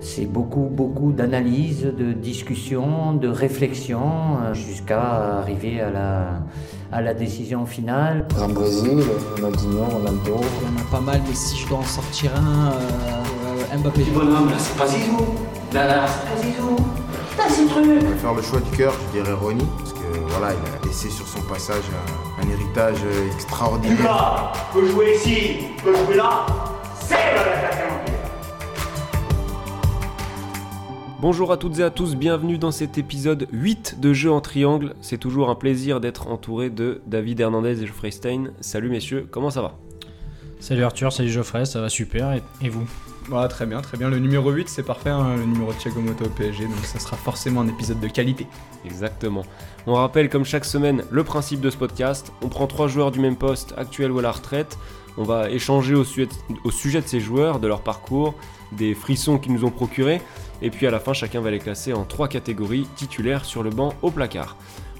C'est beaucoup, beaucoup d'analyse, de discussion, de réflexion, euh, jusqu'à arriver à la, à la décision finale. En Brésil, Ronaldinho, Ronaldo. Il y en a pas mal, mais si je dois en sortir un, euh, Mbappé. bonhomme, là, c'est pas Zizou. Là, là, c'est pas Zizou. Putain, c'est le truc. Je vais faire le choix du cœur, je dirais Ronnie, parce que voilà, il a laissé sur son passage un, un héritage extraordinaire. Lucas peut jouer ici, peut jouer là. Bonjour à toutes et à tous, bienvenue dans cet épisode 8 de Jeux en Triangle. C'est toujours un plaisir d'être entouré de David Hernandez et Geoffrey Stein. Salut messieurs, comment ça va? Salut Arthur, salut Geoffrey, ça va super, et, et vous? Voilà, très bien, très bien. Le numéro 8, c'est parfait, hein, le numéro de Thiago Motta au PSG, donc ça sera forcément un épisode de qualité. Exactement. On rappelle comme chaque semaine le principe de ce podcast. On prend trois joueurs du même poste, actuel ou à la retraite. On va échanger au sujet, de ces joueurs, de leur parcours, des frissons qu'ils nous ont procurés. Et puis à la fin, chacun va les classer en trois catégories titulaires sur le banc au placard.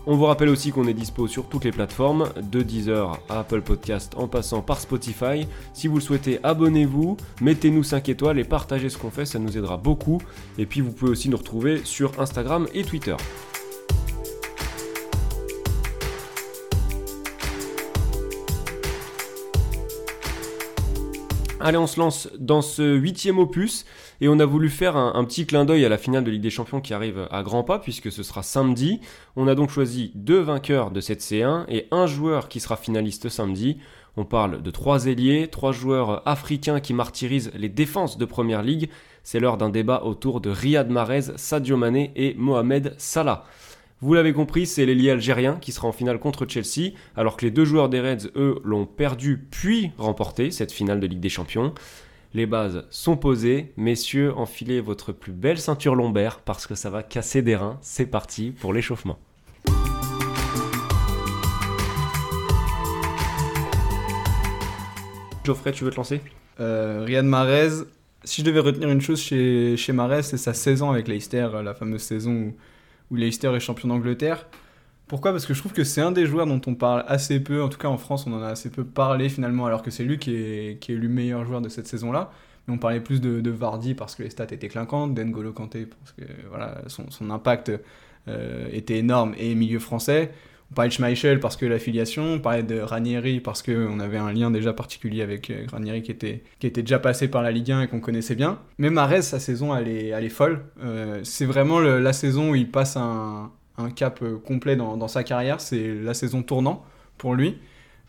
On vous rappelle aussi qu'on est dispo sur toutes les plateformes, de Deezer à Apple Podcast en passant par Spotify. Si vous le souhaitez, abonnez-vous, mettez-nous 5 étoiles et partagez ce qu'on fait, ça nous aidera beaucoup. Et puis vous pouvez aussi nous retrouver sur Instagram et Twitter. Allez, on se lance dans ce huitième opus et on a voulu faire un, petit clin d'œil à la finale de Ligue des Champions qui arrive à grands pas puisque ce sera samedi. On a donc choisi deux vainqueurs de cette C1 et un joueur qui sera finaliste samedi. On parle de trois ailiers, trois joueurs africains qui martyrisent les défenses de Première Ligue. C'est l'heure d'un débat autour de Riyad Mahrez, Sadio Mané et Mohamed Salah. Vous l'avez compris, c'est l'ailier algérien qui sera en finale contre Chelsea, alors que les deux joueurs des Reds, eux, l'ont perdu puis remporté, cette finale de Ligue des Champions. Les bases sont posées, messieurs, enfilez votre plus belle ceinture lombaire parce que ça va casser des reins. C'est parti pour l'échauffement. Geoffrey, tu veux te lancer? Euh, Riyad si je devais retenir une chose chez, chez c'est sa saison avec Leicester, la fameuse saison où, où Leicester est champion d'Angleterre. Pourquoi? Parce que je trouve que c'est un des joueurs dont on parle assez peu, en tout cas en France on en a assez peu parlé finalement, alors que c'est lui qui est, élu meilleur joueur de cette saison-là. Mais on parlait plus de, Vardy parce que les stats étaient clinquantes, d'Engolo Kanté parce que voilà, son, son impact euh, était énorme et milieu français. On parlait de Schmeichel parce que l'affiliation, on parlait de Ranieri parce qu'on avait un lien déjà particulier avec euh, Ranieri qui était, qui était déjà passé par la Ligue 1 et qu'on connaissait bien. Mais Mahrez, sa saison, elle est, elle est folle. Euh, c'est vraiment la saison où il passe un, cap euh, complet dans, dans sa carrière. C'est la saison tournant pour lui.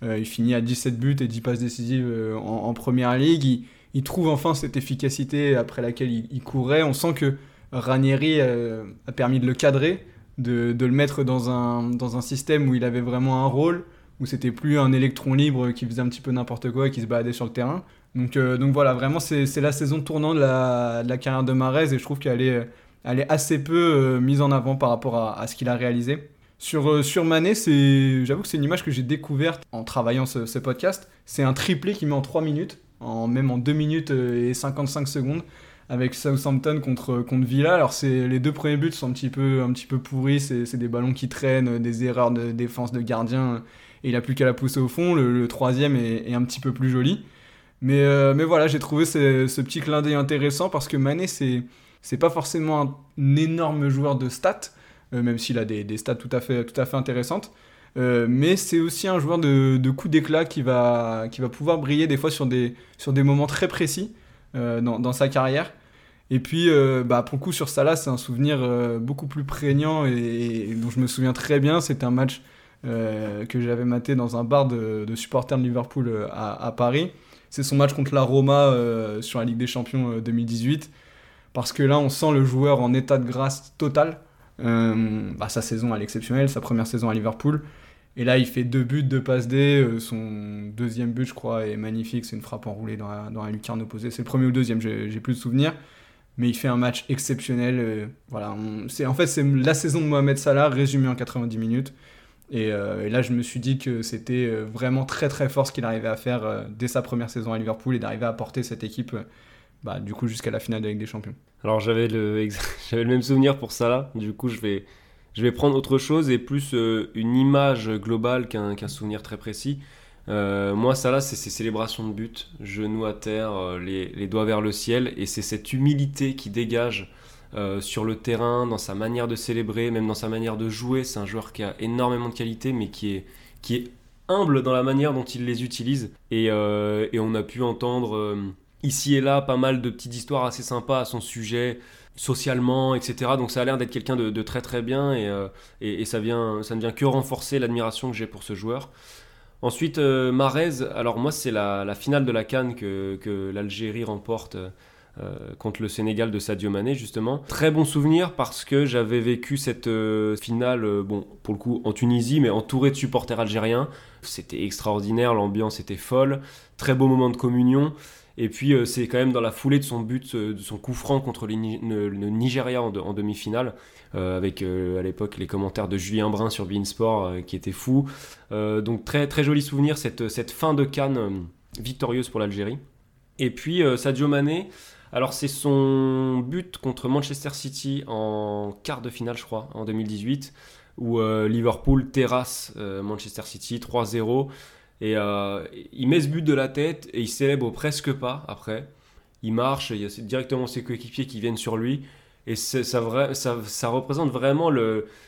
Il finit à 17 buts et 10 passes décisives en, en première ligue. Il, trouve enfin cette efficacité après laquelle il, courait. On sent que Ranieri a permis de le cadrer, de, le mettre dans un, dans un système où il avait vraiment un rôle, où c'était plus un électron libre qui faisait un petit peu n'importe quoi et qui se baladait sur le terrain. Donc, euh, donc voilà, vraiment, c'est la saison tournante de la, de la carrière de Mahrez et je trouve qu'elle est, elle est assez peu euh, mise en avant par rapport à, à ce qu'il a réalisé. Sur, euh, sur Mané, c'est, j'avoue que c'est une image que j'ai découverte en travaillant ce, ce podcast. C'est un triplé qui met en 3 minutes, en, même en 2 minutes euh, et 55 secondes, avec Southampton contre, contre Villa. Alors c'est, les deux premiers buts sont un petit peu, un petit peu pourris, c'est, des ballons qui traînent, des erreurs de défense de gardien, et il a plus qu'à la pousser au fond. Le, troisième est, un petit peu plus joli. Mais, euh, mais voilà, j'ai trouvé ce, petit clin d'œil intéressant parce que Mané, c'est, c'est pas forcément un, énorme joueur de stats, euh, même s'il a des, stats tout à fait, tout à fait intéressantes. Euh, mais c'est aussi un joueur de, de coups d'éclat qui va, qui va pouvoir briller des fois sur des, sur des moments très précis dans sa carrière. Et puis, euh, bah, pour le coup, sur Salah, c'est un souvenir euh, beaucoup plus prégnant et, dont je me souviens très bien. C'était un match euh, que j'avais maté dans un bar de, de supporters de Liverpool à, Paris. C'est son match contre la Roma sur la Ligue des Champions euh, 2018. Parce que là, on sent le joueur en état de grâce total. Euh, bah, sa saison, elle est exceptionnelle, sa première saison à Liverpool. Et là, il fait deux buts, deux passes D. son deuxième but, je crois, est magnifique. C'est une frappe enroulée dans la, dans la lucarne opposée. C'est le premier ou le deuxième, j'ai plus de souvenirs. Mais il fait un match exceptionnel. euh, voilà, c'est en fait, c'est la saison de Mohamed Salah résumée en 90 minutes. Et, euh, et là, je me suis dit que c'était euh, vraiment très très fort ce qu'il arrivait à faire dès sa première saison à Liverpool et d'arriver à porter cette équipe bah, du coup jusqu'à la finale de Ligue des Champions. Alors j'avais le, j'avais le même souvenir pour Salah, du coup je vais, je vais prendre autre chose et plus une image globale qu'un souvenir très précis. Euh, moi, ça là, c'est ces célébrations de but, genoux à terre, euh, les, doigts vers le ciel, et c'est cette humilité qui dégage euh, sur le terrain, dans sa manière de célébrer, même dans sa manière de jouer. C'est un joueur qui a énormément de qualité, mais qui est, humble dans la manière dont il les utilise. Et, on a pu entendre ici et là pas mal de petites histoires assez sympas à son sujet socialement, etc. Donc ça a l'air d'être quelqu'un de, très très bien et, et, et ça, vient, ça ne vient que renforcer l'admiration que j'ai pour ce joueur. Ensuite, euh, Marez, alors moi c'est la, finale de la Cannes que, l'Algérie remporte euh, contre le Sénégal de Sadio Mané justement. Très bon souvenir parce que j'avais vécu cette euh, finale, bon pour le coup en Tunisie, mais entouré de supporters algériens. C'était extraordinaire, l'ambiance était folle, très beau moment de communion. Et puis euh, c'est quand même dans la foulée de son but, euh, de son coup franc contre le, Nigeria en, de- en demi-finale, euh, avec à l'époque les commentaires de Julien Brun sur Beansport qui étaient fous. Donc très très joli souvenir cette, cette fin de Cannes victorieuse pour l'Algérie. Et puis Sadio Mané, alors c'est son but contre Manchester City en quart de finale je crois, en 2018, où Liverpool terrasse Manchester City 3-0. Et euh, il met ce but de la tête et il célèbre presque pas après. Il marche, il y a directement ses coéquipiers qui viennent sur lui. Et ça, représente vraiment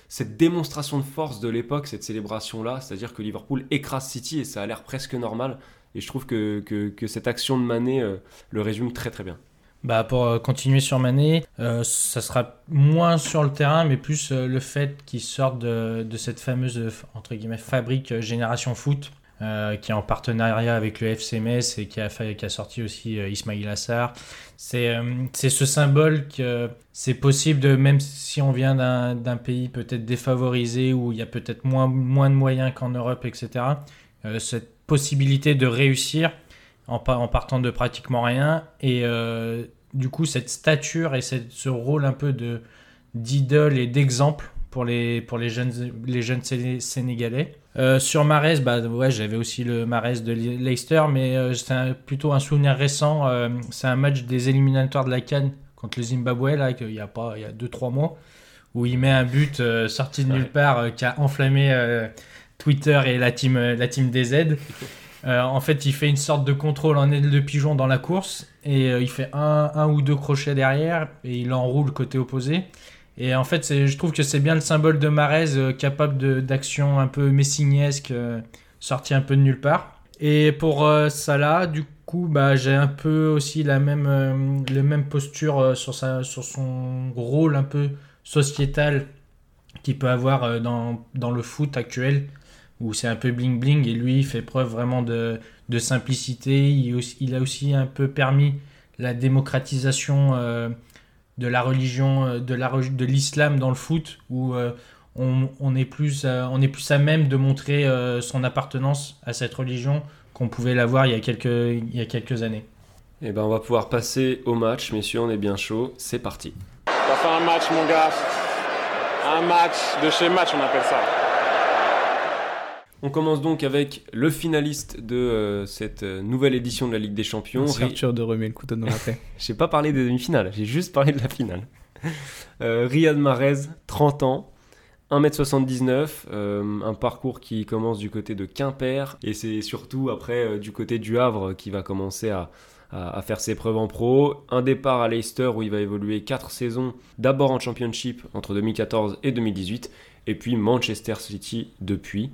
cette démonstration de force de l'époque, cette célébration-là. C'est-à-dire que Liverpool écrase City et ça a l'air presque normal. Et je trouve que, cette action de Mané euh, le résume très très bien. Bah pour euh, continuer sur Mané, ça sera moins sur le terrain, mais plus le fait qu'il sorte de, de cette fameuse entre guillemets fabrique Génération Foot, euh, qui est en partenariat avec le FC Metz et qui a, sorti aussi euh, Ismail Assar. C'est euh, c'est ce symbole que c'est possible de, même si on vient d'un pays peut-être défavorisé où il y a peut-être moins, de moyens qu'en Europe, etc. euh, cette possibilité de réussir en, pa- en partant de pratiquement rien. Et du coup, cette stature et ce rôle un peu d'idole et d'exemple pour les, jeunes, Sénégalais. Euh, sur Marès, bah, ouais, j'avais aussi le Marès de Le- Leicester, mais euh, c'est plutôt un souvenir récent. euh, c'est un match des éliminatoires de la Cannes contre le Zimbabwe, là, qu'il y a pas, il y a 2-3 mois, où il met un but sorti de nulle part qui a enflammé Twitter et la team, la team DZ. En fait, il fait une sorte de contrôle en aile de pigeon dans la course et il fait un, un ou deux crochets derrière et il enroule côté opposé. Et en fait, je trouve que c'est bien le symbole de Marez euh, capable d'action un peu messinesque, euh, sorti un peu de nulle part. Et pour euh, Salah, du coup, bah, j'ai un peu aussi la même, euh, le même posture euh, sur, sa, sur son rôle un peu sociétal qu'il peut avoir dans, dans le foot actuel où c'est un peu bling bling et lui il fait preuve vraiment de, de simplicité. Il, a aussi un peu permis la démocratisation de la religion, euh, de, la, re- de l'islam dans le foot où euh, on, on est plus, euh, on est plus à même de montrer euh, son appartenance à cette religion qu'on pouvait l'avoir il, y a quelques- il y a quelques années. Et ben on va pouvoir passer au match, messieurs, on est bien chaud, c'est parti. Ça fait un match, mon gars. Un match de chez match, on appelle ça. On commence donc avec le finaliste de euh, cette euh, nouvelle édition de la Ligue des Champions. C'est Arthur de remet le couteau dans la plaie. J'ai pas parlé des demi-finales, j'ai juste parlé de la finale. Euh, Riyad Mahrez, 30 ans, 1m79, euh, un parcours qui commence du côté de Quimper et c'est surtout après du côté du Havre qui va commencer à, à- à faire ses preuves en pro. Un départ à Leicester où il va évoluer 4 saisons, d'abord en Championship entre 2014 et 2018 et puis Manchester City depuis.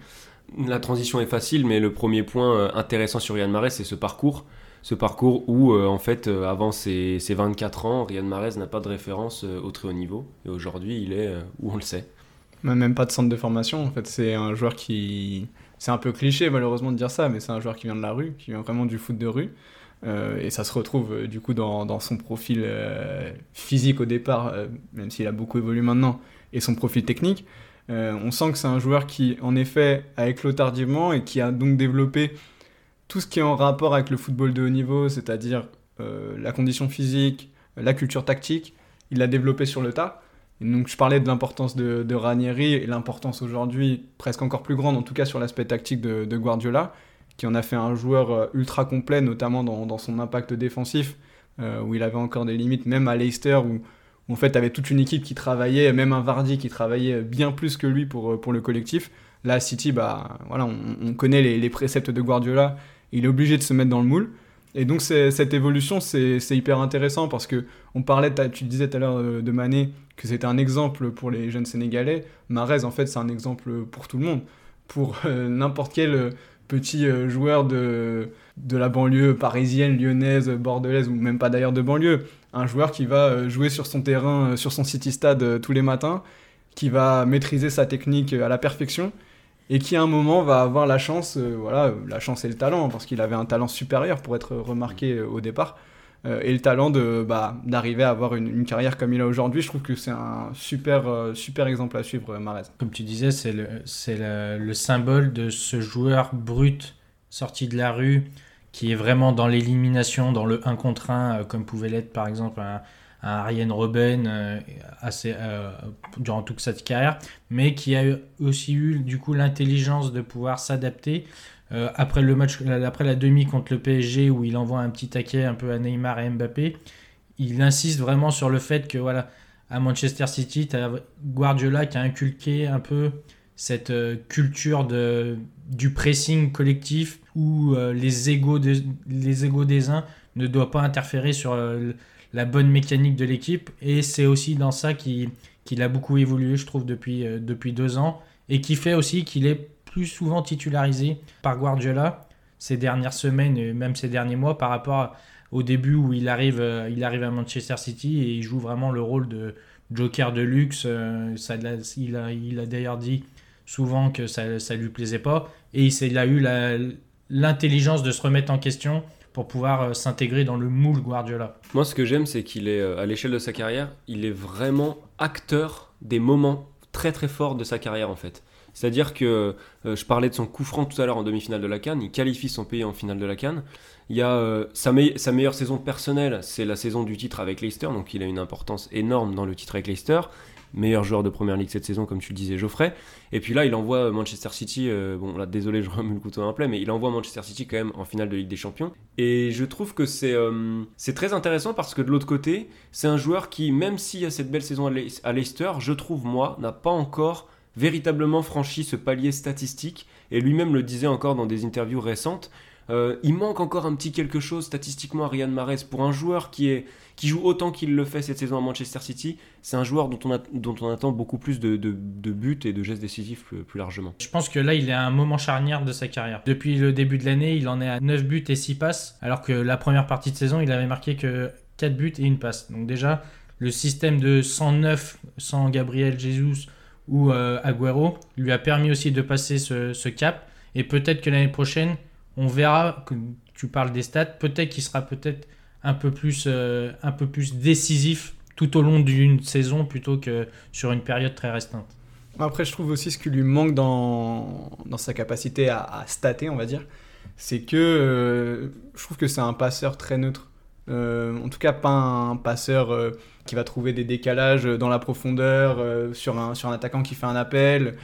La transition est facile, mais le premier point euh, intéressant sur Riyad Mahrez, c'est ce parcours ce parcours où, euh, en fait, euh, avant ses, ses 24 ans, Riyad Mahrez n'a pas de référence au très haut niveau. Et aujourd'hui, il est où on le sait. Même pas de centre de formation, en fait, c'est un joueur qui. C'est un peu cliché malheureusement de dire ça, mais c'est un joueur qui vient de la rue, qui vient vraiment du foot de rue. Et ça se retrouve du coup dans, son profil physique au départ, même s'il a beaucoup évolué maintenant, et son profil technique. Euh, on sent que c'est un joueur qui, en effet, a éclos tardivement et qui a donc développé tout ce qui est en rapport avec le football de haut niveau, c'est-à-dire euh, la condition physique, la culture tactique. Il l'a développé sur le tas. Donc je parlais de l'importance de, Ranieri et l'importance aujourd'hui presque encore plus grande, en tout cas sur l'aspect tactique de, Guardiola, qui en a fait un joueur euh, ultra complet, notamment dans, son impact défensif, où il avait encore des limites, même à Leicester, où en fait avait toute une équipe qui travaillait, même un Vardy qui travaillait bien plus que lui pour, euh, pour le collectif. Là, City, bah, voilà, on, on connaît les, les préceptes de Guardiola. Il est obligé de se mettre dans le moule. Et donc cette évolution, c'est hyper intéressant parce que on parlait, tu disais tout à l'heure euh, de Mané que c'était un exemple pour les jeunes Sénégalais. Marez, en fait, c'est un exemple pour tout le monde, pour euh, n'importe quel petit joueur de, de la banlieue parisienne, lyonnaise, bordelaise ou même pas d'ailleurs de banlieue. Un joueur qui va euh, jouer sur son terrain, euh, sur son City Stade euh, tous les matins, qui va maîtriser sa technique à la perfection et qui à un moment va avoir la chance, voilà, la chance et le talent, hein, parce qu'il avait un talent supérieur pour être remarqué au départ, et le talent de bah, d'arriver à avoir une, une carrière comme il a aujourd'hui. Je trouve que c'est un super super exemple à suivre, Mahrez. Comme tu disais, c'est le, c'est le, le symbole de ce joueur brut sorti de la rue qui est vraiment dans l'élimination, dans le 1 contre 1, euh, comme pouvait l'être par exemple un, Ariane Robben euh, euh, durant toute sa carrière, mais qui a aussi eu du coup l'intelligence de pouvoir s'adapter. Après le match, après la demi contre le PSG où il envoie un petit taquet un peu à Neymar et Mbappé, il insiste vraiment sur le fait que voilà, à Manchester City, tu as Guardiola qui a inculqué un peu cette euh, culture de, du pressing collectif où euh, les, égos de- des uns ne doivent pas interférer sur euh, la bonne mécanique de l'équipe. Et c'est aussi dans ça qu'il qu'il a beaucoup évolué, je trouve, depuis, depuis deux ans. Et qui fait aussi qu'il est plus souvent titularisé par Guardiola ces dernières semaines et même ces derniers mois par rapport au début où il arrive, il arrive à Manchester City et il joue vraiment le rôle de joker de luxe. ça, il a, il a d'ailleurs dit souvent que ça ne lui plaisait pas et il, a eu l'intelligence de se remettre en question pour pouvoir euh, s'intégrer dans le moule Guardiola. Moi, ce que j'aime, c'est qu'il est, euh, à l'échelle de sa carrière, il est vraiment acteur des moments très très forts de sa carrière, en fait. C'est-à-dire que euh, je parlais de son coup franc tout à l'heure en demi-finale de la Cannes, il qualifie son pays en finale de la Cannes. Il y a sa, sa meilleure saison personnelle, c'est la saison du titre avec Leicester, donc il a une importance énorme dans le titre avec Leicester. Meilleur joueur de première ligue cette saison, comme tu le disais, Geoffrey. Et puis là, il envoie Manchester City, euh, bon là, désolé, je remets le couteau dans la plaie, mais il envoie Manchester City quand même en finale de Ligue des Champions. Et je trouve que c'est euh, c'est très intéressant parce que de l'autre côté, c'est un joueur qui, même s'il y a cette belle saison à à Leicester, je trouve, moi, n'a pas encore véritablement franchi ce palier statistique. Et lui-même le disait encore dans des interviews récentes. Euh, il manque encore un petit quelque chose statistiquement à Riyad Mahrez pour un joueur qui, est, qui joue autant qu'il le fait cette saison à Manchester City. C'est un joueur dont on, attend beaucoup plus de, buts et de gestes décisifs plus, largement. Je pense que là, il est à un moment charnière de sa carrière. Depuis le début de l'année, il en est à 9 buts et 6 passes, alors que la première partie de saison, il avait marqué que 4 buts et une passe. Donc déjà, le système de 109 sans Gabriel Jesus ou euh, Agüero lui a permis aussi de passer ce cap. Et peut-être que l'année prochaine, on verra, que tu parles des stats, peut-être qu'il sera peut-être un, peu plus, euh, un peu plus décisif tout au long d'une saison plutôt que sur une période très restreinte. Après, je trouve aussi ce qui lui manque dans, dans sa capacité à, stater, on va dire, c'est que euh, je trouve que c'est un passeur très neutre. Euh, en tout cas, pas un passeur qui va trouver des décalages dans la profondeur sur, un, sur un attaquant qui fait un appel.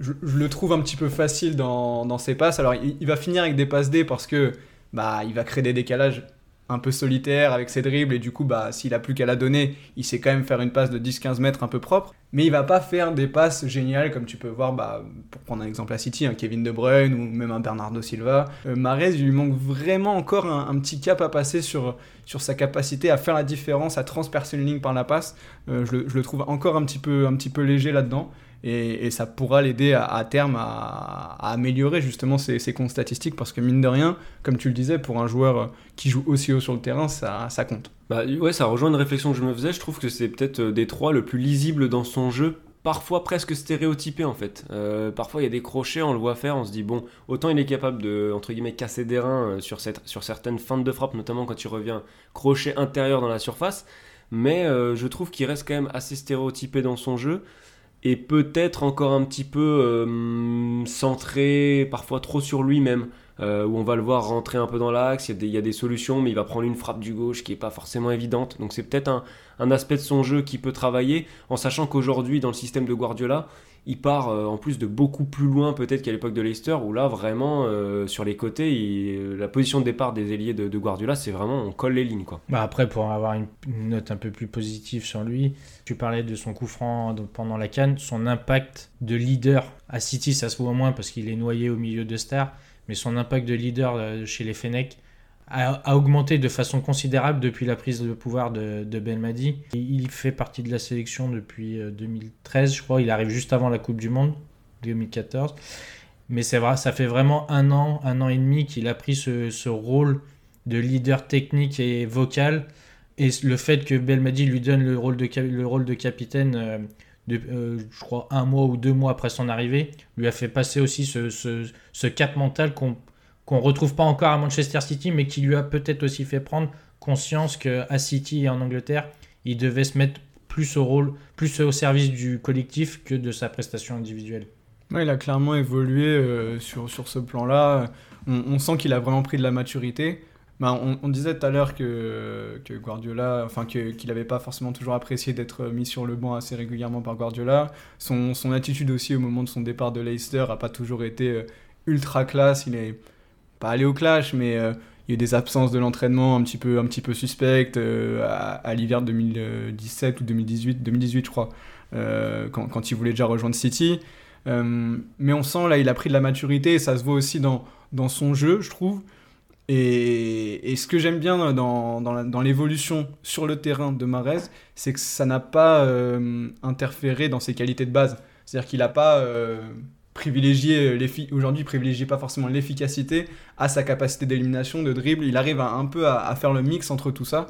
Je, le trouve un petit peu facile dans, dans ses passes. Alors, il, va finir avec des passes D parce que bah, il va créer des décalages un peu solitaires avec ses dribbles et du coup, bah, s'il a plus qu'à la donner, il sait quand même faire une passe de 10-15 mètres un peu propre. Mais il va pas faire des passes géniales comme tu peux voir, bah, pour prendre un exemple à City, un Kevin De Bruyne ou même un Bernardo Silva. Euh, Mahrez, il lui manque vraiment encore un, un petit cap à passer sur, sur sa capacité à faire la différence, à transpercer une ligne par la passe. Euh, je, le, je le trouve encore un petit peu, un petit peu léger là-dedans. Et, ça pourra l'aider à, terme à, améliorer justement ses, ses comptes statistiques parce que mine de rien, comme tu le disais, pour un joueur qui joue aussi haut sur le terrain, ça, compte. Bah ouais, ça rejoint une réflexion que je me faisais. Je trouve que c'est peut-être euh, des trois le plus lisible dans son jeu, parfois presque stéréotypé en fait. Euh, parfois il y a des crochets, on le voit faire, on se dit bon, autant il est capable de entre guillemets casser des reins euh, sur, certaines feintes de frappe, notamment quand il revient crochet intérieur dans la surface, mais euh, je trouve qu'il reste quand même assez stéréotypé dans son jeu et peut-être encore un petit peu euh, centré, parfois trop sur lui-même. Euh, où on va le voir rentrer un peu dans l'axe, il, y a des- solutions, mais il va prendre une frappe du gauche qui est pas forcément évidente. Donc c'est peut-être un, aspect de son jeu qui peut travailler, en sachant qu'aujourd'hui, dans le système de Guardiola, il part euh, en plus de beaucoup plus loin peut-être qu'à l'époque de Leicester, où là vraiment, euh, sur les côtés, la position de départ des ailiers de, Guardiola, c'est vraiment on colle les lignes. quoi. Bah après, pour avoir une, note un peu plus positive sur lui, tu parlais de son coup franc pendant la canne, son impact de leader à City, ça se voit moins parce qu'il est noyé au milieu de stars, mais son impact de leader euh, chez les Fenech a, augmenté de façon considérable depuis la prise de pouvoir de, de Belmadi. Il fait partie de la sélection depuis euh, 2013, je crois. Il arrive juste avant la Coupe du Monde, 2014. Mais c'est vrai, ça fait vraiment un an, un an et demi qu'il a pris ce, rôle de leader technique et vocal. Et le fait que Belmadi lui donne le rôle de, cap- le rôle de capitaine, euh, euh, je crois, un mois ou deux mois après son arrivée, lui a fait passer aussi ce, cap mental qu'on qu'on retrouve pas encore à Manchester City, mais qui lui a peut-être aussi fait prendre conscience qu'à City et en Angleterre, il devait se mettre plus au rôle, plus au service du collectif que de sa prestation individuelle. Il a clairement évolué euh, sur, ce plan-là. On sent qu'il a vraiment pris de la maturité. Bah, on, disait tout à l'heure que, Guardiola, enfin qu'il n'avait pas forcément toujours apprécié d'être mis sur le banc assez régulièrement par Guardiola. Son, attitude aussi au moment de son départ de Leicester a pas toujours été euh, ultra classe. Il est pas allé au clash, mais euh, il y a eu des absences de l'entraînement un petit peu, un suspectes euh, à, l'hiver 2017 ou 2018, 2018 je crois, quand, il voulait déjà rejoindre City. Mais on sent là, il a pris de la maturité et ça se voit aussi dans son jeu, je trouve. Et, ce que j'aime bien dans, dans, l'évolution sur le terrain de Marez, c'est que ça n'a pas euh, interféré dans ses qualités de base. C'est-à-dire qu'il n'a pas euh, privilégié, aujourd'hui, il privilégie pas forcément l'efficacité à sa capacité d'élimination, de dribble. Il arrive un peu à, à faire le mix entre tout ça,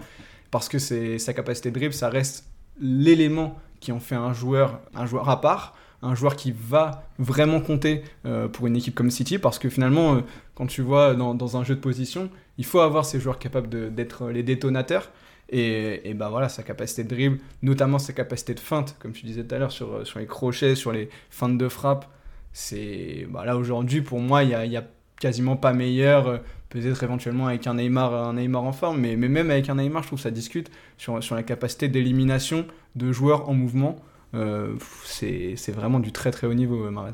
parce que sa capacité de dribble, ça reste l'élément qui en fait un joueur, un joueur à part un joueur qui va vraiment compter euh, pour une équipe comme City parce que finalement, euh, quand tu vois dans, un jeu de position, il faut avoir ces joueurs capables d'être les détonateurs. Et, et bah voilà, sa capacité de dribble, notamment sa capacité de feinte, comme tu disais tout à l'heure, sur, les crochets, sur les feintes de frappe, c'est. Bah là aujourd'hui, pour moi, il y a, y a quasiment pas meilleur. euh, Peut-être éventuellement avec un Neymar, un Neymar en forme, mais, même avec un Neymar, je trouve que ça discute sur la capacité d'élimination de joueurs en mouvement. Euh, c'est vraiment du très très haut niveau, euh, Mahrez.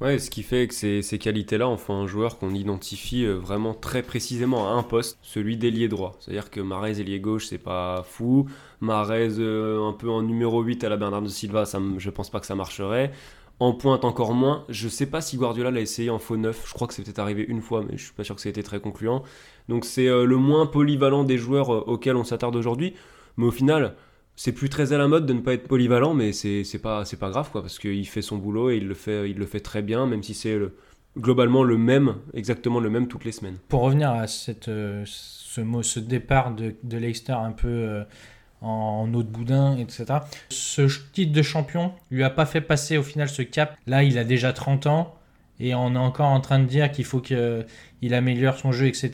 Ouais, ce qui fait que ces, qualités-là en font un joueur qu'on identifie euh, vraiment très précisément à un poste, celui d'ailier droit. C'est-à-dire que Marez ailier gauche, c'est pas fou. Marez un peu en numéro 8 à la Bernardo Silva, ça, je pense pas que ça marcherait. En pointe encore moins. Je sais pas si Guardiola l'a essayé en faux neuf. Je crois que c'est peut-être arrivé une fois, mais je suis pas sûr que ça ait été très concluant. Donc c'est le moins polyvalent des joueurs auxquels on s'attarde aujourd'hui. Mais au final, c'est plus très à la mode de ne pas être polyvalent, mais c'est pas, pas grave, quoi, parce qu'il fait son boulot et il le fait, il le fait très bien, même si c'est le- globalement le même, exactement le même toutes les semaines. Pour revenir à cette, euh, ce, ce départ de, de Leicester un peu euh, en, eau de boudin, etc. Ce titre de champion lui a pas fait passer au final ce cap. Là, il a déjà 30 ans et on est encore en train de dire qu'il faut qu'il améliore son jeu, etc.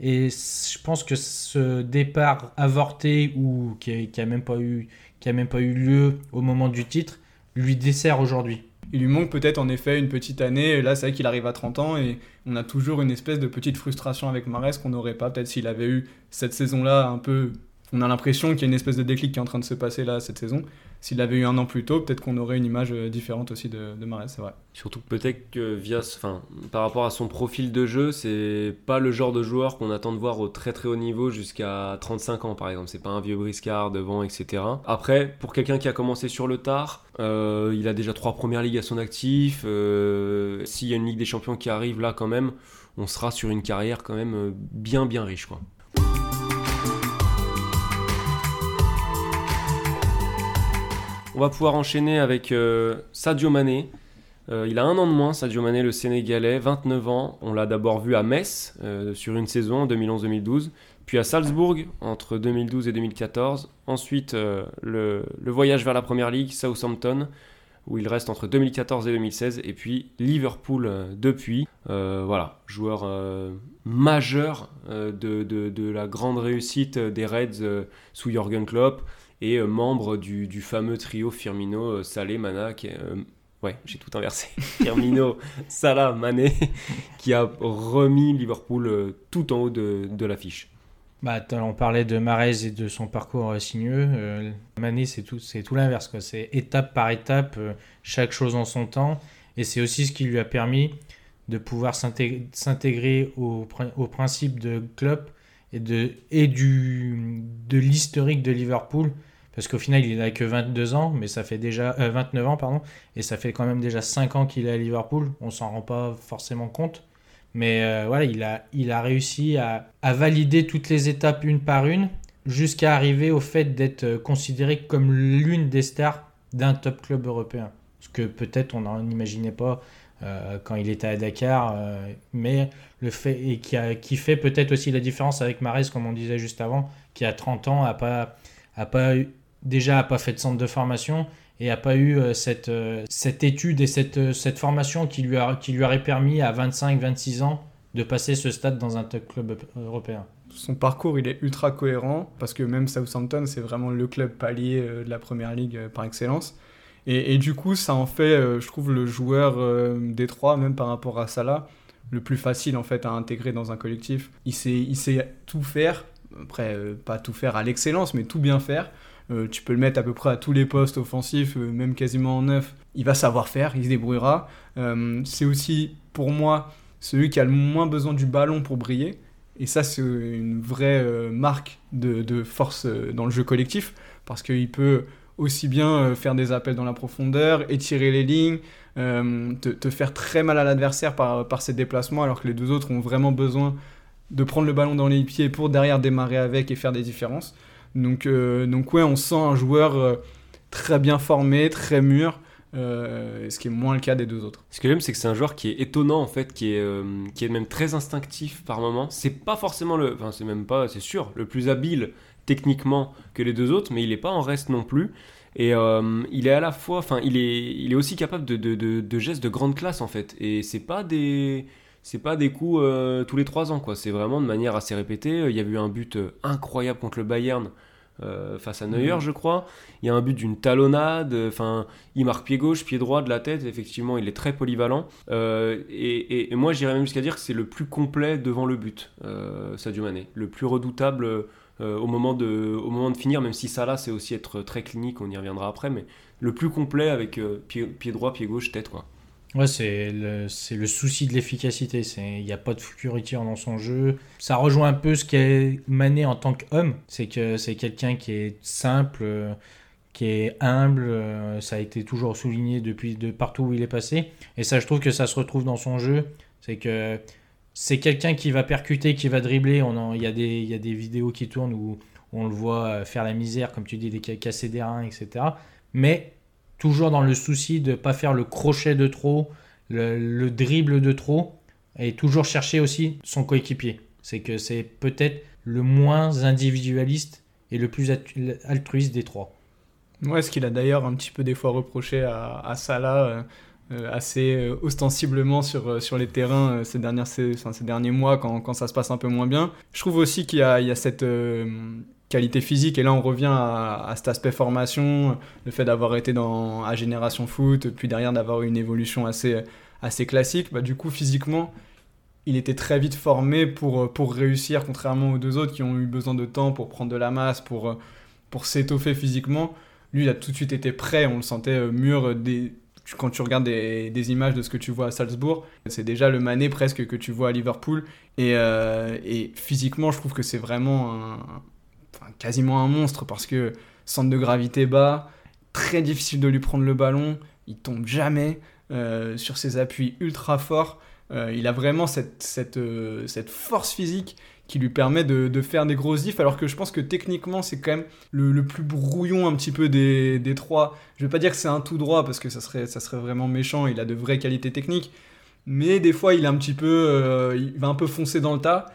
Et je pense que ce départ avorté ou qui a, qui a même pas eu lieu au moment du titre lui dessert aujourd'hui. Il lui manque peut-être en effet une petite année. Là, c'est vrai qu'il arrive à 30 ans et on a toujours une espèce de petite frustration avec Mahrez qu'on n'aurait pas peut-être s'il avait eu cette saison-là un peu. On a l'impression qu'il y a une espèce de déclic qui est en train de se passer là cette saison. S'il avait eu un an plus tôt, peut-être qu'on aurait une image euh, différente aussi de, de c'est vrai. Surtout peut-être que via, enfin, par rapport à son profil de jeu, c'est pas le genre de joueur qu'on attend de voir au très très haut niveau jusqu'à 35 ans par exemple. C'est pas un vieux briscard devant, etc. Après, pour quelqu'un qui a commencé sur le tard, euh, il a déjà trois premières ligues à son actif. euh, S'il y a une Ligue des Champions qui arrive là quand même, on sera sur une carrière quand même bien bien riche quoi. On va pouvoir enchaîner avec euh, Sadio Mané. Euh, il a un an de moins, Sadio Mané, le Sénégalais, 29 ans. On l'a d'abord vu à Metz euh, sur une saison, 2011-2012, puis à Salzbourg entre 2012 et 2014. Ensuite, le, voyage vers la Première Ligue, Southampton, où il reste entre 2014 et 2016, et puis Liverpool depuis. Voilà, joueur majeur de, de- la grande réussite des Reds sous Jürgen Klopp et euh, membre du, fameux trio Firmino, euh, Salé, Mana, qui est, euh, Ouais, j'ai tout inversé. Firmino, Salah, Mané, qui a remis Liverpool tout en haut de, de l'affiche. Bah, on parlait de Marez et de son parcours sinueux. Euh, Mané, c'est tout, c'est tout l'inverse. C'est étape par étape, chaque chose en son temps. Et c'est aussi ce qui lui a permis de pouvoir s'intég- s'intégrer au, au principe de club et, de, et du, de l'historique de Liverpool. Parce qu'au final, il n'a que 22 ans, mais ça fait déjà euh, 29 ans, pardon, et ça fait quand même déjà 5 ans qu'il est à Liverpool. On s'en rend pas forcément compte. Mais euh, voilà, il a, il a réussi à, à valider toutes les étapes une par une jusqu'à arriver au fait d'être euh, considéré comme l'une des stars d'un top club européen. Ce que peut-être on n'en imaginait pas euh, quand il était à Dakar, euh, mais le fait et qui, fait peut-être aussi la différence avec Marez, comme on disait juste avant, qui a 30 ans, a pas, a pas déjà a pas fait de centre de formation et a pas eu euh, cette, cette étude et cette, cette formation qui lui, a, qui lui aurait permis à 25-26 ans de passer ce stade dans un club européen. Son parcours, il est ultra cohérent parce que même Southampton, c'est vraiment le club palier de la première ligue par excellence. Et, du coup, ça en fait, euh, je trouve, le joueur euh, des trois, même par rapport à Salah, le plus facile en fait à intégrer dans un collectif. Il sait, il sait tout faire. Après, euh, pas tout faire à l'excellence, mais tout bien faire. Euh, tu peux le mettre à peu près à tous les postes offensifs, même quasiment en neuf. Il va savoir faire, il se débrouillera. C'est aussi, pour moi, celui qui a le moins besoin du ballon pour briller. Et ça, c'est une vraie marque de, force dans le jeu collectif, parce qu'il peut aussi bien euh, faire des appels dans la profondeur, étirer les lignes, euh, te, faire très mal à l'adversaire par, ses déplacements, alors que les deux autres ont vraiment besoin de prendre le ballon dans les pieds pour derrière démarrer avec et faire des différences. Donc, euh, donc ouais, on sent un joueur euh, très bien formé, très mûr, ce qui est moins le cas des deux autres. Ce que j'aime, c'est que c'est un joueur qui est étonnant en fait, qui est, qui est même très instinctif par moment. C'est pas forcément le, enfin c'est même pas, c'est sûr, le plus habile techniquement que les deux autres, mais il est pas en reste non plus. Et euh, il est à la fois, enfin il est, il est aussi capable de, de, de, de gestes de grande classe en fait. Et c'est pas des, c'est pas des coups euh, tous les trois ans quoi. C'est vraiment de manière assez répétée. Il y a eu un but euh, incroyable contre le Bayern. euh, face à Neuer, Mhm. je crois. Il y a un but d'une talonnade. Enfin, il marque pied gauche, pied droit de la tête. Effectivement, il est très polyvalent. Euh, et, et- et moi, j'irais même jusqu'à dire que c'est le plus complet devant le but, euh, Sadio Mané. Le plus redoutable au, moment de, au moment de finir, même si ça là, c'est aussi être très clinique, on y reviendra après, mais le plus complet avec euh, pied, pied droit, pied gauche, tête, quoi. Ouais, c'est le, le souci de l'efficacité. Il n'y a pas de futurité dans son jeu. Ça rejoint un peu ce qu'est Mané en tant qu'homme. C'est que c'est quelqu'un qui est simple, euh, qui est humble. euh, Ça a été toujours souligné depuis de partout où il est passé. Et ça, je trouve que ça se retrouve dans son jeu. C'est que c'est quelqu'un qui va percuter, qui va dribbler. On en- Il y, a des- il y a des vidéos qui tournent où on le voit euh, faire la misère, comme tu dis, des ca- casser des reins, etc. Mais toujours dans le souci de ne pas faire le crochet de trop, le, le dribble de trop, et toujours chercher aussi son coéquipier. C'est que c'est peut-être le moins individualiste et le plus alt- altruiste des trois. Ouais, ce qu'il a d'ailleurs un petit peu des fois reproché à, à Salah euh, assez euh, ostensiblement sur, euh, sur les terrains euh, ces, dernières, ces, ces derniers mois quand, quand ça se passe un peu moins bien. Je trouve aussi qu'il y y a cette euh, qualité physique et là on revient à, à cet aspect formation, le fait d'avoir été dans, à Génération Foot, puis derrière d'avoir une évolution assez, assez classique. Bah, du coup, physiquement, il était très vite formé pour, pour réussir, contrairement aux deux autres qui ont eu besoin de temps pour prendre de la masse, pour, pour s'étoffer physiquement. Lui, il a tout de suite été prêt, on le sentait euh, mûr quand tu regardes des, images de ce que tu vois à Salzbourg. C'est déjà le Mané presque que tu vois à Liverpool. Et, euh, et physiquement, je trouve que c'est vraiment un... enfin, quasiment un monstre parce que centre de gravité bas, très difficile de lui prendre le ballon, il tombe jamais euh, sur ses appuis ultra forts. Euh, il a vraiment cette force physique qui lui permet de, faire des grosses diffs, alors que je pense que techniquement, c'est quand même le, plus brouillon un petit peu des, trois. Je vais pas dire que c'est un tout droit, parce que ça serait, vraiment méchant, il a de vraies qualités techniques, mais des fois, il est un petit peu... euh, il va un peu foncer dans le tas,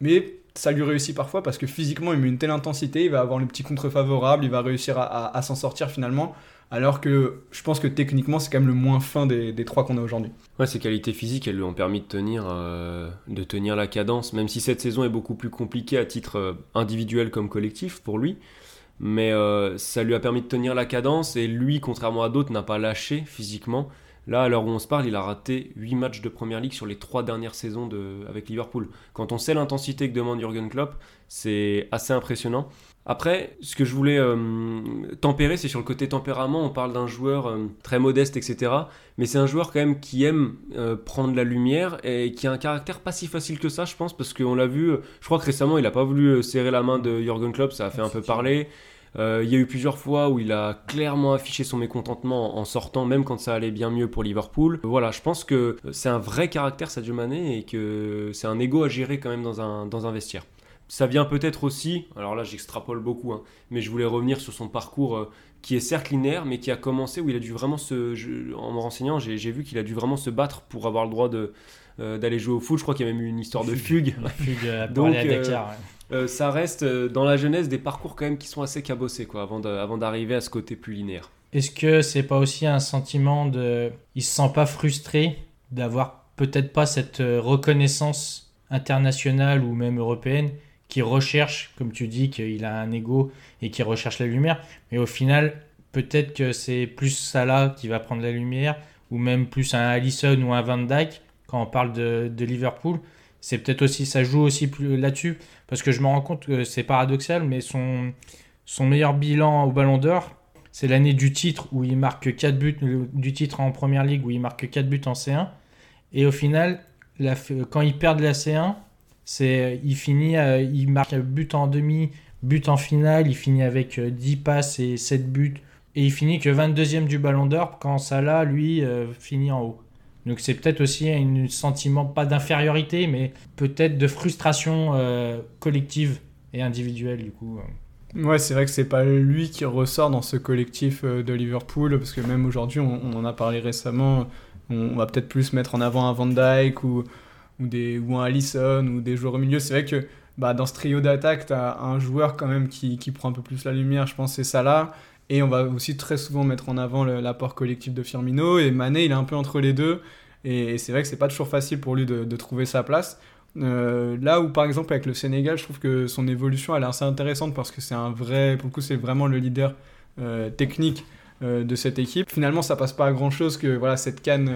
mais ça lui réussit parfois, parce que physiquement, il met une telle intensité, il va avoir le petit contre favorable, il va réussir à s'en sortir finalement, alors que je pense que techniquement, c'est quand même le moins fin des, des trois qu'on a aujourd'hui. Ouais, ses qualités physiques, elles lui ont permis de tenir, euh, de tenir la cadence, même si cette saison est beaucoup plus compliquée à titre euh, individuel comme collectif pour lui. mais euh, ça lui a permis de tenir la cadence et lui, contrairement à d'autres, n'a pas lâché physiquement. Là, à l'heure où on se parle, il a raté 8 matchs de première ligue sur les 3 dernières saisons avec Liverpool. Quand on sait l'intensité que demande Jürgen Klopp, c'est assez impressionnant. Après, ce que je voulais euh, tempérer, c'est sur le côté tempérament. On parle d'un joueur euh, très modeste, etc. Mais c'est un joueur quand même qui aime euh, prendre la lumière et qui a un caractère pas si facile que ça, je pense, parce qu'on l'a vu. je crois que récemment, il n'a pas voulu serrer la main de Jürgen Klopp, ça a fait un peu parler. il y a eu plusieurs fois où il a clairement affiché son mécontentement en sortant, même quand ça allait bien mieux pour Liverpool. Voilà, je pense que c'est un vrai caractère, Sadio Mané, et que c'est un ego à gérer quand même dans un, dans un vestiaire ça vient peut-être aussi, alors là j'extrapole beaucoup, hein, mais je voulais revenir sur son parcours euh, qui est certes linéaire, mais qui a commencé où il a dû vraiment se. en me renseignant, j'ai vu qu'il a dû vraiment se battre pour avoir le droit euh, d'aller jouer au foot. Je crois qu'il y a même eu une histoire de fugue. fugue Donc, à Dakar, euh, ça reste dans la jeunesse des parcours quand même qui sont assez cabossés quoi, avant, avant d'arriver à ce côté plus linéaire. Est-ce que c'est pas aussi un sentiment de. Il se sent pas frustré d'avoir peut-être pas cette reconnaissance internationale ou même européenne qui recherche, comme tu dis, qu'il a un ego et qui recherche la lumière. Mais au final, peut-être que c'est plus Salah qui va prendre la lumière, ou même plus un Allison ou un Van Dyke quand on parle de, Liverpool. C'est peut-être aussi, ça joue aussi là-dessus, parce que je me rends compte que c'est paradoxal, mais son, meilleur bilan au Ballon d'Or, c'est l'année du titre où il marque 4 buts, du titre en Première Ligue où il marque 4 buts en C1. Et au final, quand il perd la C1, c'est, il finit, euh, il marque but en demi, but en finale, il finit avec 10 euh, passes et 7 buts. Et il finit que 22e du Ballon d'Or quand Salah, lui, euh, finit en haut. Donc c'est peut-être aussi un sentiment, pas d'infériorité, mais peut-être de frustration collective et individuelle du coup. Ouais, c'est vrai que c'est pas lui qui ressort dans ce collectif de Liverpool, parce que même aujourd'hui, on, en a parlé récemment, on, va peut-être plus mettre en avant un Van Dyke ou, ou, des, ou un Allison ou des joueurs au milieu. C'est vrai que bah, dans ce trio d'attaque, tu as un joueur quand même qui, qui, prend un peu plus la lumière, je pense, c'est Salah. Et on va aussi très souvent mettre en avant l'apport collectif de Firmino. Et Mané, il est un peu entre les deux. Et, c'est vrai que c'est pas toujours facile pour lui de, trouver sa place. Euh, là où par exemple avec le Sénégal, je trouve que son évolution elle est assez intéressante parce que c'est un vrai, pour le coup c'est vraiment le leader euh, technique euh, de cette équipe. Finalement ça passe pas à grand chose que voilà cette canne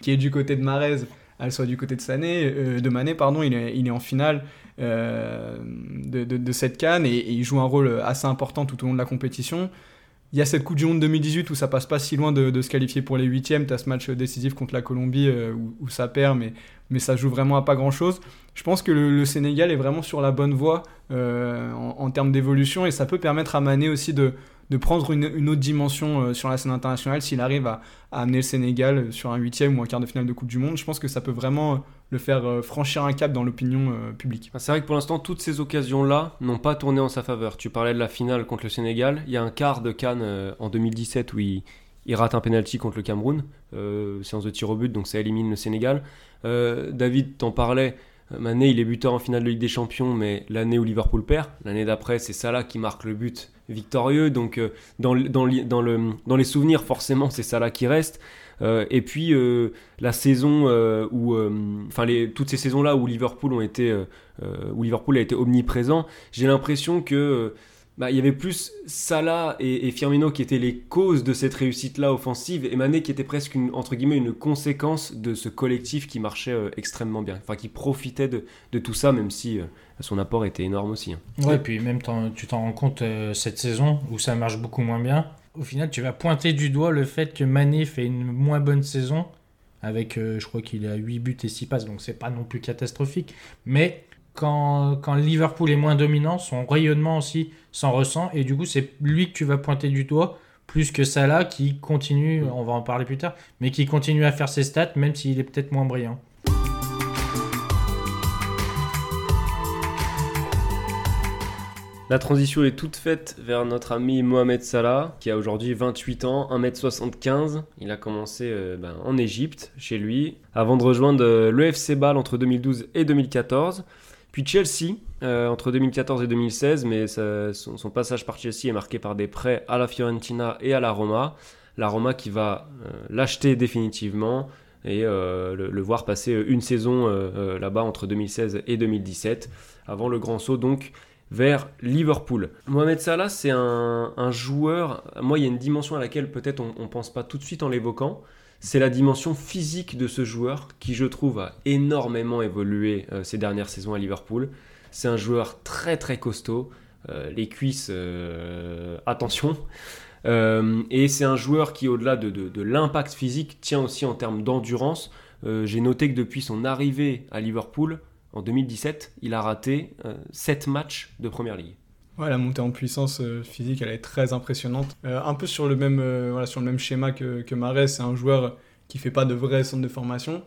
qui est du côté de Marez elle soit du côté de, Sané, euh, Mané. Pardon, il, est, en finale euh, de, de, cette canne et, il joue un rôle assez important tout au long de la compétition. Il y a cette Coupe du Monde 2018 où ça passe pas si loin de, se qualifier pour les huitièmes. Tu as ce match décisif contre la Colombie euh, où, ça perd, mais, mais ça joue vraiment à pas grand chose. Je pense que le, Sénégal est vraiment sur la bonne voie en, en, termes d'évolution et ça peut permettre à Mané aussi de, de prendre une, autre dimension euh, sur la scène internationale s'il arrive à, amener le Sénégal sur un huitième ou un quart de finale de Coupe du Monde. Je pense que ça peut vraiment euh, le faire euh, franchir un cap dans l'opinion publique. C'est vrai que pour l'instant, toutes ces occasions-là n'ont pas tourné en sa faveur. Tu parlais de la finale contre le Sénégal. Il y a un quart de Cannes en 2017 où il, rate un penalty contre le Cameroun, séance de tir au but, donc ça élimine le Sénégal. David t'en parlait. Mané, il est buteur en finale de Ligue des Champions, mais l'année où Liverpool perd, l'année d'après, c'est Salah qui marque le but victorieux. Donc, euh, dans, dans, dans, le, dans les souvenirs, forcément, c'est là qui reste. Euh, et puis, euh, la saison où. Enfin, toutes ces saisons-là où où Liverpool a été omniprésent, j'ai l'impression que bah, il y avait plus Salah et, Firmino qui étaient les causes de cette réussite-là offensive, et Mané qui était presque une, conséquence de ce collectif qui marchait euh, extrêmement bien, enfin qui profitait de, de tout ça, même si euh, son apport était énorme aussi. Hein. Ouais, et puis même tu t'en rends compte euh, cette saison où ça marche beaucoup moins bien. Au final, tu vas pointer du doigt le fait que Mané fait une moins bonne saison, avec je crois qu'il a 8 buts et 6 passes, donc c'est pas non plus catastrophique, mais quand, quand, Liverpool est moins dominant, son rayonnement aussi s'en ressent. Et du coup, c'est lui que tu vas pointer du doigt, plus que Salah qui continue, on va en parler plus tard, mais qui continue à faire ses stats, même s'il est peut-être moins brillant. La transition est toute faite vers notre ami Mohamed Salah, qui a aujourd'hui 28 ans, 1m75. Il a commencé euh, ben, en Égypte, chez lui, avant de rejoindre euh, l'EFC Bâle entre 2012 et 2014. Puis Chelsea, euh, entre 2014 et 2016, mais son, passage par Chelsea est marqué par des prêts à la Fiorentina et à la Roma. La Roma qui va euh, l'acheter définitivement et euh, le, voir passer une saison là-bas entre 2016 et 2017, avant le grand saut donc vers Liverpool. Mohamed Salah, c'est un, un joueur, moi il y a une dimension à laquelle peut-être on ne pense pas tout de suite en l'évoquant, c'est la dimension physique de ce joueur qui je trouve a énormément évolué euh, ces dernières saisons à Liverpool. C'est un joueur très très costaud, euh, les cuisses, euh, attention. et c'est un joueur qui, au-delà de, l'impact physique, tient aussi en termes d'endurance. J'ai noté que depuis son arrivée à Liverpool, en 2017, il a raté 7 matchs de Première Ligue. Ouais, la montée en puissance euh, physique, elle est très impressionnante. Euh, un peu sur le même, euh, voilà, sur le même schéma que, que c'est un joueur qui fait pas de vrai centre de formation,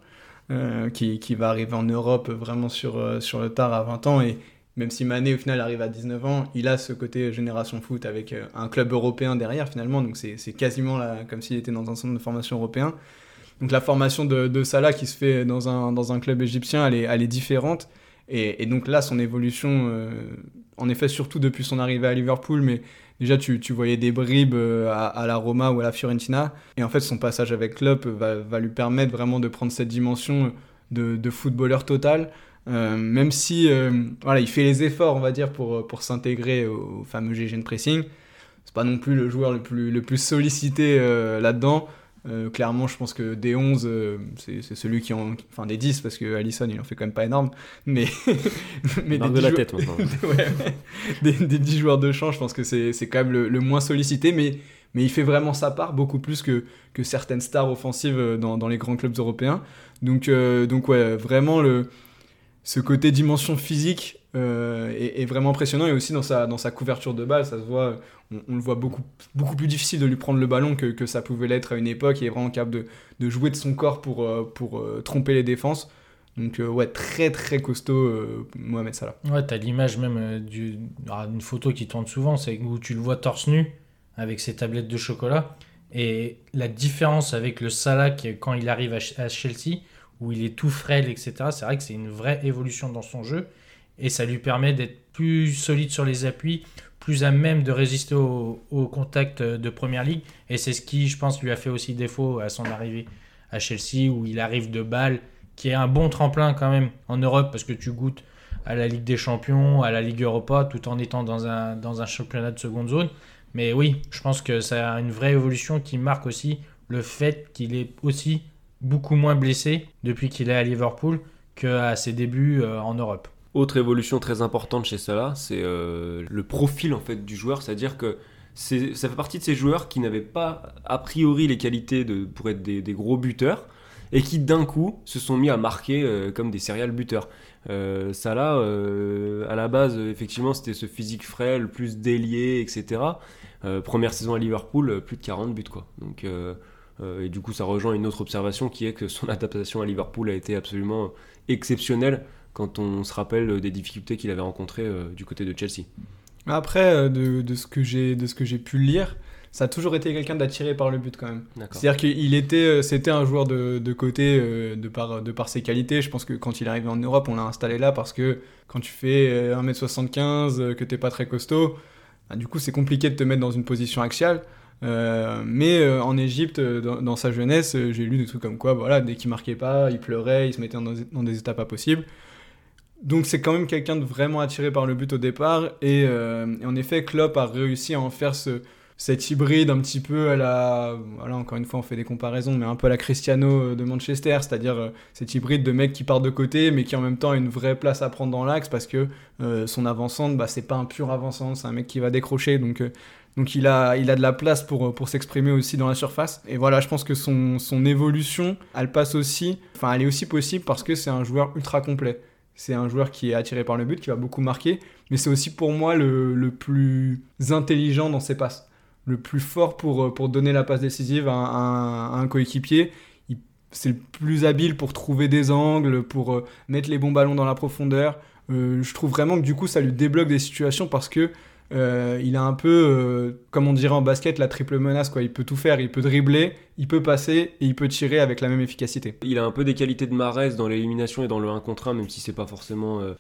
qui, qui va arriver en Europe vraiment sur, sur le tard à 20 ans. Et même si Mané, au final, arrive à 19 ans, il a ce côté génération foot avec un club européen derrière, finalement. Donc c'est c'est quasiment là, comme s'il était dans un centre de formation européen. Donc la formation de, de Salah qui se fait dans un, dans un club égyptien, elle est, elle est différente. Et, donc là, son évolution, euh, en effet, surtout depuis son arrivée à Liverpool, mais déjà tu, voyais des bribes euh, à, la Roma ou à la Fiorentina. Et en fait, son passage avec Klopp va, lui permettre vraiment de prendre cette dimension de, footballeur total. Euh, même si voilà, il fait les efforts, on va dire, pour, pour s'intégrer au, fameux GGN pressing. C'est pas non plus le joueur le plus, le plus sollicité là-dedans. Euh, clairement, je pense que des 11, euh, c'est c'est celui qui en. Enfin, des 10, parce que Allison, il en fait quand même pas énorme. Mais. mais des de la 10 tête maintenant. Ouais, des, des 10 joueurs de champ, je pense que c'est c'est quand même le, le moins sollicité, mais, mais il fait vraiment sa part, beaucoup plus que, que certaines stars offensives euh, dans, dans les grands clubs européens. Donc, euh, donc ouais, vraiment, le, ce côté dimension physique euh, est, vraiment impressionnant, et aussi dans sa, dans sa couverture de balle, ça se voit, on, le voit beaucoup, beaucoup plus difficile de lui prendre le ballon que, que ça pouvait l'être à une époque, il est vraiment capable de, de jouer de son corps pour, euh, pour euh, tromper les défenses. Donc euh, ouais, très très costaud Mohamed Salah. Ouais, t'as l'image même euh, du- ah, d'une photo qui tourne souvent, c'est où tu le vois torse nu avec ses tablettes de chocolat. Et la différence avec le Salah quand il arrive à Chelsea, où il est tout frêle, etc., c'est vrai que c'est une vraie évolution dans son jeu. Et ça lui permet d'être plus solide sur les appuis, plus à même de résister au, au contact de Première Ligue. Et c'est ce qui, je pense, lui a fait aussi défaut à son arrivée à Chelsea, où il arrive de balle, qui est un bon tremplin quand même en Europe, parce que tu goûtes à la Ligue des Champions, à la Ligue Europa, tout en étant dans un, dans un championnat de seconde zone. Mais oui, je pense que ça a une vraie évolution qui marque aussi le fait qu'il est aussi beaucoup moins blessé depuis qu'il est à Liverpool qu'à ses débuts euh, en Europe. Autre évolution très importante chez Salah, c'est euh, le profil en fait du joueur, c'est-à-dire que ça fait partie de ces joueurs qui n'avaient pas a priori les qualités pour être des, gros buteurs et qui d'un coup se sont mis à marquer euh, comme des serial buteurs. Euh, Salah, à la base, effectivement, c'était ce physique frêle, plus délié, etc. Première saison à Liverpool, plus de 40 buts quoi. Donc et du coup, ça rejoint une autre observation qui est que son adaptation à Liverpool a été absolument exceptionnelle quand on se rappelle des difficultés qu'il avait rencontrées euh, du côté de Chelsea. Après, euh, de, de ce que j'ai de ce que j'ai pu lire, ça a toujours été quelqu'un d'attiré par le but quand même. C'est-à-dire qu'il était, euh, c'était un joueur de, de côté de, par, de par ses qualités. Je pense que quand il est arrivé en Europe, on l'a installé là parce que quand tu fais euh, 1m75, euh, que t'es pas très costaud, bah, du coup c'est compliqué de te mettre dans une position axiale. Euh, mais euh, en Égypte, dans, dans sa jeunesse, j'ai lu des trucs comme quoi, voilà, dès qu'il marquait pas, il pleurait, il se mettait dans, dans des états pas possibles. Donc c'est quand même quelqu'un de vraiment attiré par le but au départ. Et, euh, et en effet, Klopp a réussi à en faire ce, cet hybride un petit peu à la... Voilà, encore une fois, on fait des comparaisons, mais un peu à la Cristiano de Manchester, c'est-à-dire euh, cet hybride de mec qui part de côté, mais qui en même temps a une vraie place à prendre dans l'axe, parce que euh, son avançante, bah, c'est pas un pur avançant, c'est un mec qui va décrocher, donc... euh, donc il a, il a de la place pour, pour s'exprimer aussi dans la surface. Et voilà, je pense que son, son évolution, elle passe aussi, enfin elle est aussi possible parce que c'est un joueur ultra complet. C'est un joueur qui est attiré par le but, qui va beaucoup marquer, mais c'est aussi pour moi le, le plus intelligent dans ses passes. Le plus fort pour, pour donner la passe décisive à un, coéquipier. C'est le plus habile pour trouver des angles, pour euh, mettre les bons ballons dans la profondeur. Euh, je trouve vraiment que du coup ça lui débloque des situations parce que euh, il a un peu, euh, comme on dirait en basket, la triple menace. Quoi. Il peut tout faire, il peut dribbler, il peut passer et il peut tirer avec la même efficacité. Il a un peu des qualités de Mahrez dans l'élimination et dans le 1 contre 1, même si c'est pas forcément euh,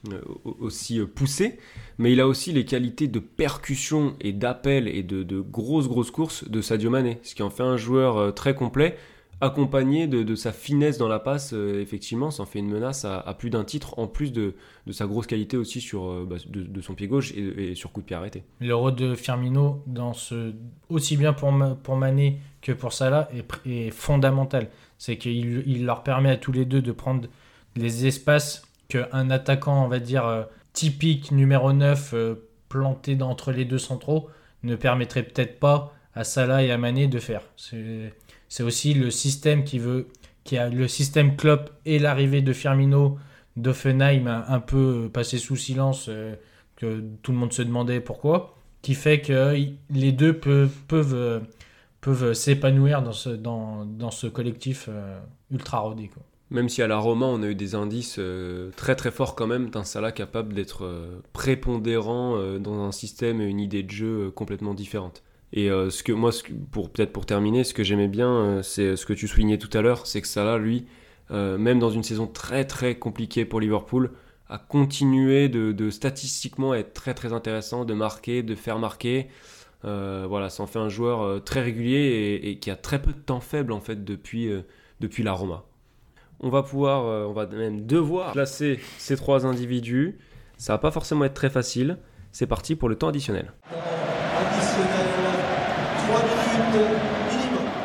aussi poussé. Mais il a aussi les qualités de percussion et d'appel et de, de grosses grosses courses de Sadio Mané, ce qui en fait un joueur très complet accompagné de, de sa finesse dans la passe, euh, effectivement, ça en fait une menace à, plus d'un titre, en plus de, de sa grosse qualité aussi sur, euh, bah, de, son pied gauche et, sur coup de pied arrêté. Le rôle de Firmino, dans ce, aussi bien pour, pour Mané que pour Salah, est, fondamental. C'est qu'il il leur permet à tous les deux de prendre les espaces qu'un attaquant, on va dire, euh, typique numéro 9, euh, planté entre les deux centraux, ne permettrait peut-être pas à Salah et à Mané de faire. C'est c'est aussi le système qui veut, qui a le système Klopp et l'arrivée de Firmino, d'Offenheim un peu passé sous silence, euh, que tout le monde se demandait pourquoi, qui fait que les deux peuvent, peuvent, peuvent s'épanouir dans ce, dans, dans ce collectif euh, ultra rodé. Quoi. Même si à la Roma, on a eu des indices euh, très très forts quand même d'un Salah capable d'être prépondérant dans un système et une idée de jeu complètement différente. Et euh, ce que moi, pour peut-être pour terminer, ce que j'aimais bien, euh, c'est ce que tu soulignais tout à l'heure, c'est que Salah, lui, euh, même dans une saison très très compliquée pour Liverpool, a continué de, de statistiquement être très très intéressant, de marquer, de faire marquer. Voilà, ça en fait un joueur très régulier et, et qui a très peu de temps faible en fait depuis, depuis la Roma. On va pouvoir, on va même devoir classer ces trois individus. Ça va pas forcément être très facile. C'est parti pour le temps additionnel.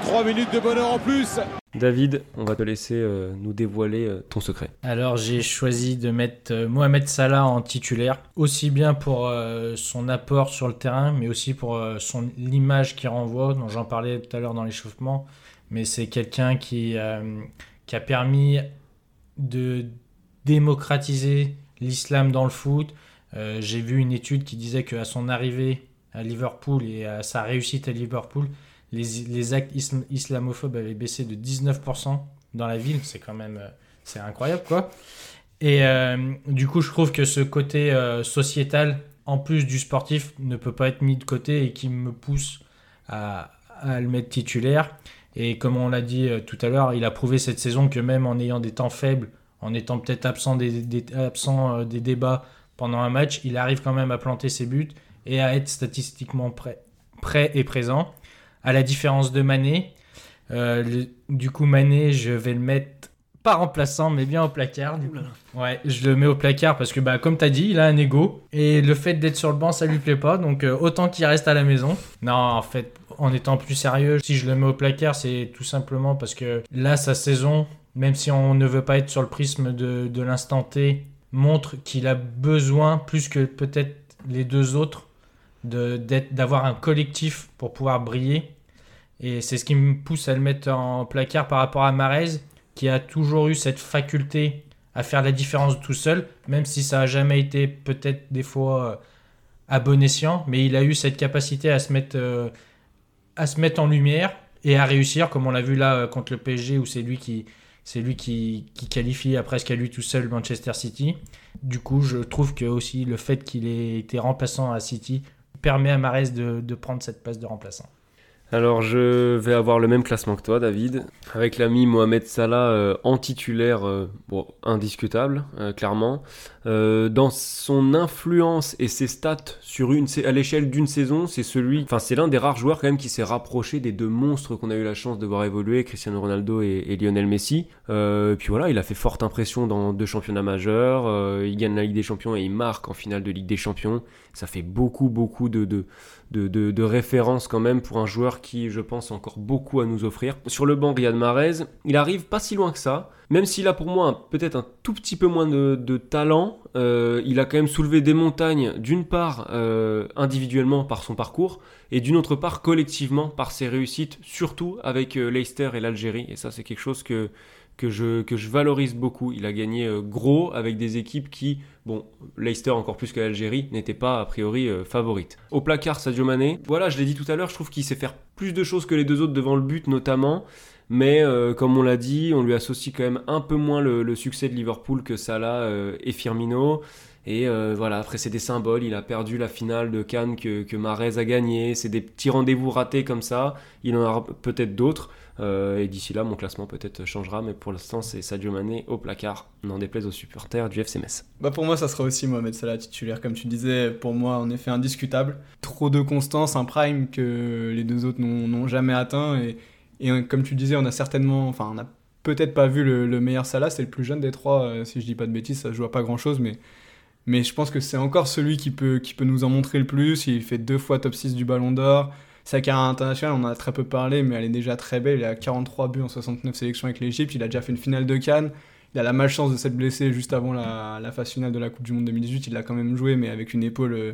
3 minutes de bonheur en plus. David, on va te laisser euh, nous dévoiler euh, ton secret. Alors j'ai choisi de mettre euh, Mohamed Salah en titulaire, aussi bien pour euh, son apport sur le terrain, mais aussi pour euh, son l'image qu'il renvoie, dont j'en parlais tout à l'heure dans l'échauffement. Mais c'est quelqu'un qui, euh, qui a permis de démocratiser l'islam dans le foot. Euh, j'ai vu une étude qui disait qu'à son arrivée à Liverpool et à sa réussite à Liverpool, les, actes islam- islamophobes avaient baissé de 19% dans la ville. C'est quand même... euh, c'est incroyable quoi. Et euh, du coup, je trouve que ce côté euh, sociétal, en plus du sportif, ne peut pas être mis de côté et qui me pousse à, le mettre titulaire. Et comme on l'a dit tout à l'heure, il a prouvé cette saison que même en ayant des temps faibles, en étant peut-être absent des, des- des débats pendant un match, il arrive quand même à planter ses buts et à être statistiquement prêt, prêt et présent. À la différence de Mané, euh, le- du coup Mané, je vais le mettre pas remplaçant, mais bien au placard. du coup. Ouais, je le mets au placard parce que, bah, comme t'as dit, il a un ego. Et le fait d'être sur le banc, ça lui plaît pas. Donc, euh, autant qu'il reste à la maison. Non, en fait, en étant plus sérieux, si je le mets au placard, c'est tout simplement parce que là, sa saison, même si on ne veut pas être sur le prisme de, de l'instant T, montre qu'il a besoin, plus que peut-être les deux autres, d'avoir un collectif pour pouvoir briller. Et c'est ce qui me pousse à le mettre en placard par rapport à Marez, qui a toujours eu cette faculté à faire la différence tout seul, même si ça n'a jamais été peut-être des fois euh, à bon escient, mais il a eu cette capacité à se mettre, euh, à se mettre en lumière et à réussir, comme on l'a vu là euh, contre le PSG, où c'est lui qui, c'est lui qui, qui qualifie presque à lui tout seul Manchester City. Du coup, je trouve que aussi le fait qu'il ait été remplaçant à City permet à Marez de, prendre cette place de remplaçant. Alors je vais avoir le même classement que toi, David, avec l'ami Mohamed Salah euh, en titulaire, euh, indiscutable, euh, clairement. Euh, dans son influence et ses stats sur une, à l'échelle d'une saison, c'est celui, enfin c'est l'un des rares joueurs quand même qui s'est rapproché des deux monstres qu'on a eu la chance de voir évoluer, Cristiano Ronaldo et, Lionel Messi. Euh, puis voilà, il a fait forte impression dans deux championnats majeurs. euh, il gagne la Ligue des Champions et il marque en finale de Ligue des Champions. Ça fait beaucoup, beaucoup de, de, de, références quand même pour un joueur qui, je pense, a encore beaucoup à nous offrir. Sur le banc, Riyad Mahrez, il arrive pas si loin que ça. Même s'il a pour moi peut-être un tout petit peu moins de, de talent, euh, il a quand même soulevé des montagnes, d'une part euh, individuellement par son parcours, et d'une autre part collectivement par ses réussites, surtout avec euh, Leicester et l'Algérie. Et ça, c'est quelque chose que, que, je, que je valorise beaucoup. Il a gagné gros avec des équipes qui, bon, Leicester encore plus que l'Algérie, n'étaient pas a priori favorites. Au placard, Sadio Mané, voilà, je l'ai dit tout à l'heure, je trouve qu'il sait faire plus de choses que les deux autres devant le but notamment. Mais euh, comme on l'a dit, on lui associe quand même un peu moins le, succès de Liverpool que Salah euh, et Firmino. Et euh, voilà, après c'est des symboles, il a perdu la finale de Cannes que, que Mahrez a gagné, c'est des petits rendez-vous ratés comme ça, il en aura peut-être d'autres. Et d'ici là, mon classement peut-être changera, mais pour l'instant c'est Sadio Mané au placard, n'en déplaise aux supporters du FC Metz. Bah pour moi, ça sera aussi Mohamed Salah titulaire, comme tu disais. Pour moi, en effet, indiscutable. Trop de constance, un prime que les deux autres n'ont jamais atteint. Et Et comme tu disais, on a certainement, enfin, on a peut-être pas vu le, le meilleur Salah, c'est le plus jeune des trois, euh, si je dis pas de bêtises, ça joue à pas grand chose, mais, mais je pense que c'est encore celui qui peut, qui peut nous en montrer le plus. Il fait deux fois top 6 du Ballon d'Or. Sa carrière internationale, on en a très peu parlé, mais elle est déjà très belle. Il a 43 buts en 69 sélections avec l'Égypte. Il a déjà fait une finale de Cannes. Il a la malchance de s'être blessé juste avant la, la phase finale de la Coupe du Monde 2018. Il l'a quand même joué, mais avec une épaule, euh,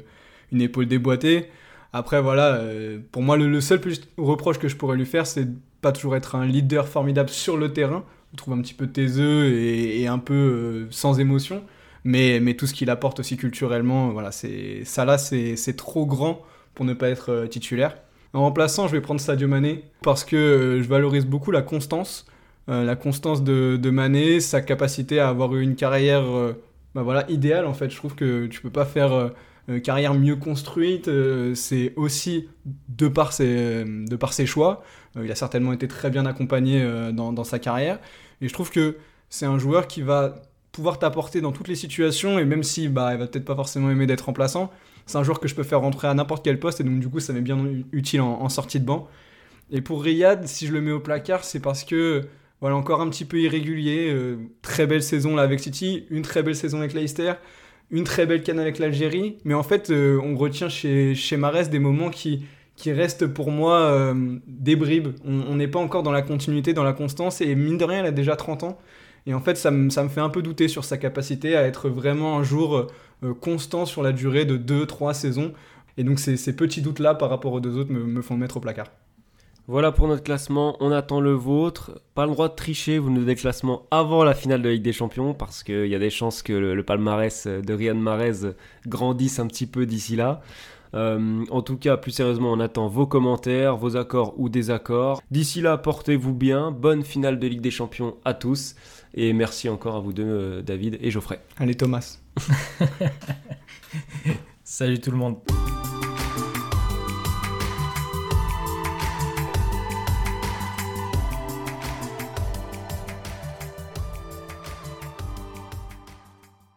une épaule déboîtée. Après, voilà, euh, pour moi, le, le seul reproche que je pourrais lui faire, c'est pas toujours être un leader formidable sur le terrain. Le trouve un petit peu taiseux et, un peu euh, sans émotion. Mais, mais tout ce qu'il apporte aussi culturellement, voilà, c'est ça là, c'est trop grand pour ne pas être euh, titulaire. En remplaçant, je vais prendre Sadio Mané parce que euh, je valorise beaucoup la constance, euh, la constance de, de Mané, sa capacité à avoir eu une carrière euh, bah voilà, idéale en fait. Je trouve que tu peux pas faire euh, carrière mieux construite. euh, c'est aussi de par ses, euh, de par ses choix. Euh, il a certainement été très bien accompagné euh, dans, sa carrière. Et je trouve que c'est un joueur qui va pouvoir t'apporter dans toutes les situations et même si bah il va peut-être pas forcément aimer d'être remplaçant, c'est un joueur que je peux faire rentrer à n'importe quel poste et donc du coup ça m'est bien utile en, sortie de banc. Et pour Riyad, si je le mets au placard, c'est parce que voilà encore un petit peu irrégulier, euh, très belle saison là avec City, une très belle saison avec Leicester, une très belle canne avec l'Algérie, mais en fait on retient chez chez des moments qui qui restent pour moi euh, des bribes. On n'est pas encore dans la continuité, dans la constance et mine de rien, il a déjà 30 ans. Et en fait, ça me, fait un peu douter sur sa capacité à être vraiment un jour euh, constant sur la durée de 2-3 saisons. Et donc ces, petits doutes-là par rapport aux deux autres me, font mettre au placard. Voilà pour notre classement, on attend le vôtre. Pas le droit de tricher, vous nous donnez le classement avant la finale de Ligue des Champions, parce qu'il y a des chances que le, le palmarès de Riyad Mahrez grandisse un petit peu d'ici là. Euh, en tout cas, plus sérieusement, on attend vos commentaires, vos accords ou désaccords. D'ici là, portez-vous bien, bonne finale de Ligue des Champions à tous, et merci encore à vous deux, euh, David et Geoffrey. Allez Thomas. Salut tout le monde.